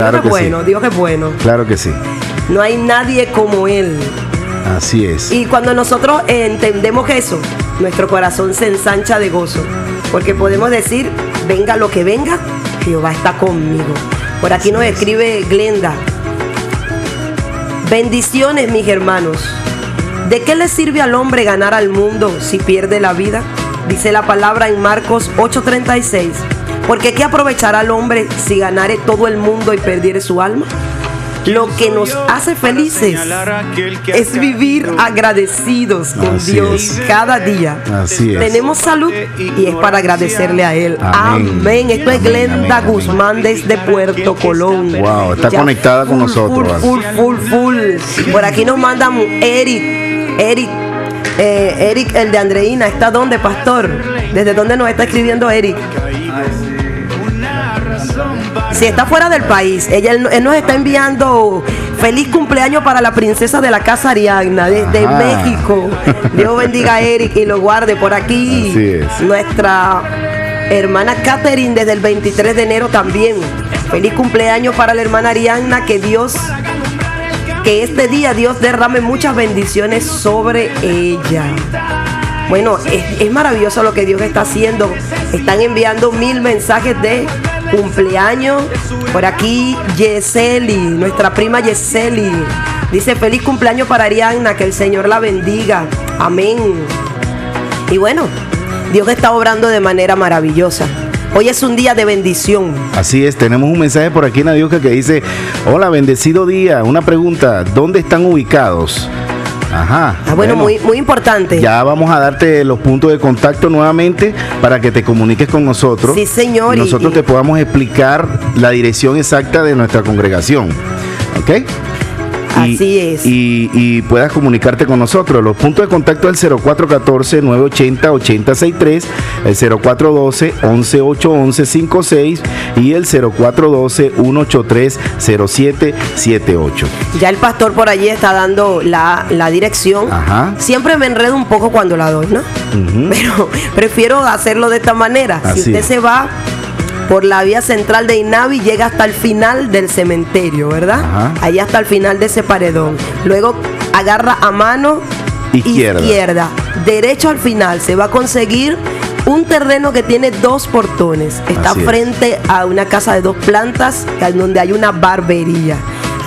Claro Dios que es bueno, sí. Dios es bueno. Claro que sí. No hay nadie como Él. Así es. Y cuando nosotros entendemos eso, nuestro corazón se ensancha de gozo. Porque podemos decir, venga lo que venga, Jehová está conmigo. Por aquí nos escribe Glenda. Bendiciones, mis hermanos. ¿De qué le sirve al hombre ganar al mundo si pierde la vida? Dice la palabra en Marcos 8:36. Porque ¿qué aprovechará el hombre si ganare todo el mundo y perdiere su alma? Lo que nos hace felices es vivir agradecidos con Así Dios es. cada día. Así es. Tenemos salud y es para agradecerle a Él. Amén. Amén. Esto es Glenda amén, amén. Guzmán desde Puerto Colón. Wow, está conectada con nosotros. Full, full, full, full. Por aquí nos mandan Eric. Eric. Eh, Eric, el de Andreina, ¿está dónde, pastor? ¿Desde dónde nos está escribiendo Eric? Si está fuera del país, ella, él, él nos está enviando feliz cumpleaños para la princesa de la casa Ariagna desde Ajá. México. Dios bendiga a Eric y lo guarde por aquí. Así es. Nuestra hermana Catherine desde el 23 de enero también. Feliz cumpleaños para la hermana Ariagna, que Dios, que este día Dios derrame muchas bendiciones sobre ella. Bueno, es, maravilloso lo que Dios está haciendo. Están enviando mil mensajes de cumpleaños. Por aquí, Yeseli, nuestra prima Yeseli. Dice feliz cumpleaños para Arianna, que el Señor la bendiga. Amén. Y bueno, Dios está obrando de manera maravillosa. Hoy es un día de bendición. Así es, tenemos un mensaje por aquí, Nadioca, que dice, hola, bendecido día. Una pregunta, ¿dónde están ubicados? Ajá. Ah, bueno, muy, muy importante. Ya vamos a darte los puntos de contacto nuevamente para que te comuniques con nosotros. Sí, señor, Y y- nosotros y- te podamos explicar la dirección exacta de nuestra congregación. ¿Ok? Y- Así es. Y, y puedas comunicarte con nosotros. Los puntos de contacto es el 0414-980-8063, el 0412-118156 y el 0412-183-0778. Ya el pastor por allí está dando la, la dirección. Ajá. Siempre me enredo un poco cuando la doy, ¿no? Pero prefiero hacerlo de esta manera. Así si usted es. se va por la vía central de Inavi, llega hasta el final del cementerio, ¿verdad? Ajá. Ahí hasta el final de ese paredón. Luego agarra a mano Izquierda. izquierda. Derecho al final. Se va a conseguir un terreno que tiene dos portones. Está Así es. frente a una casa de dos plantas en donde hay una barbería.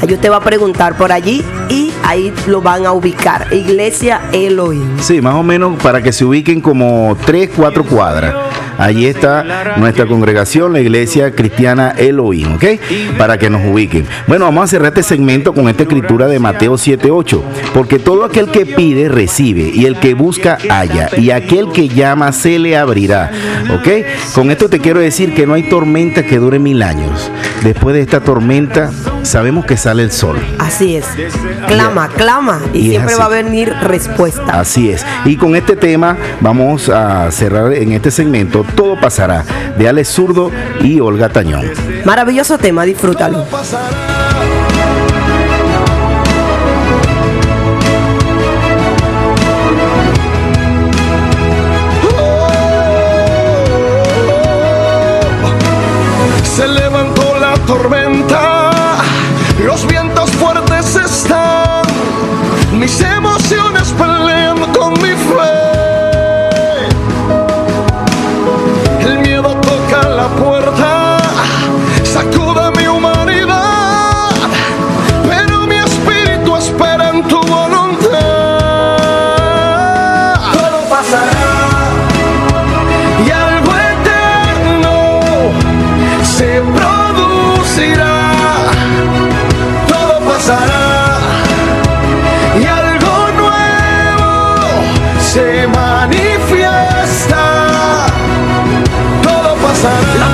Ahí usted va a preguntar por allí y ahí lo van a ubicar. Iglesia Elohim. Sí, más o menos para que se ubiquen como 3, 4 cuadras. Allí está nuestra congregación, la iglesia cristiana Elohim, ¿ok? Para que nos ubiquen. Bueno, vamos a cerrar este segmento con esta escritura de Mateo 7:8. Porque todo aquel que pide, recibe, y el que busca, halla, y aquel que llama, se le abrirá, ¿ok? Con esto te quiero decir que no hay tormenta que dure mil años. Después de esta tormenta, sabemos que sale el sol. Así es. Clama, clama. Y, siempre va a venir respuesta. Así es. Y con este tema vamos a cerrar en este segmento. Todo pasará. De Alex Zurdo y Olga Tañón. Maravilloso tema, disfrútalo. Se levantó la tormenta, pasará.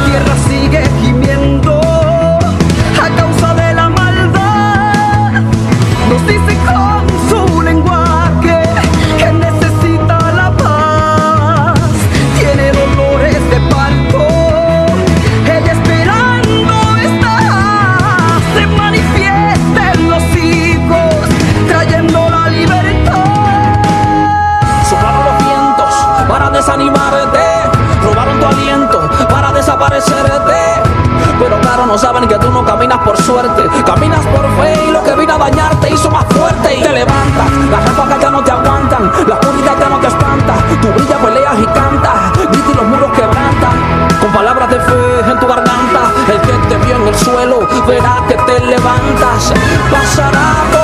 Desaparecerte, pero claro no saben que tú no caminas por suerte. Caminas por fe y lo que vino a dañarte te hizo más fuerte y te levantas. Las ráfagas ya no te aguantan, la oscuridad ya no te espanta. Tu brilla, peleas y canta, grita y los muros quebrantan. Con palabras de fe en tu garganta, el que te vio en el suelo verá que te levantas. Pasará.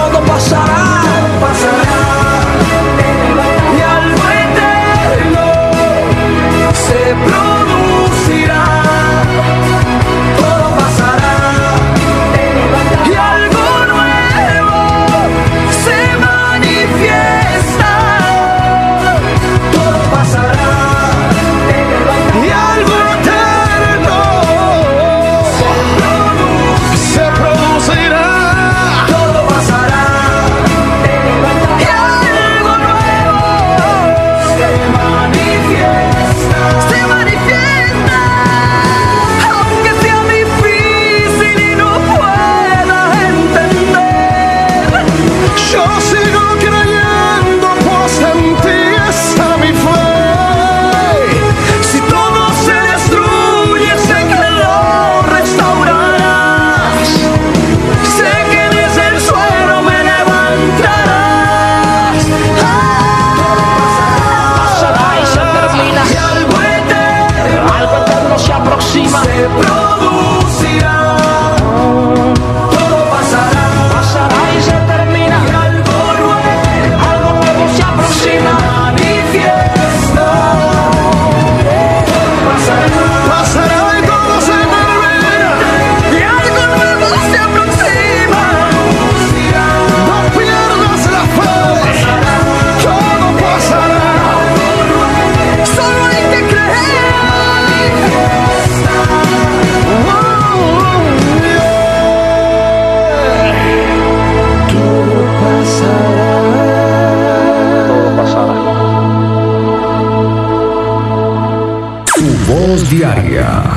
Diaria.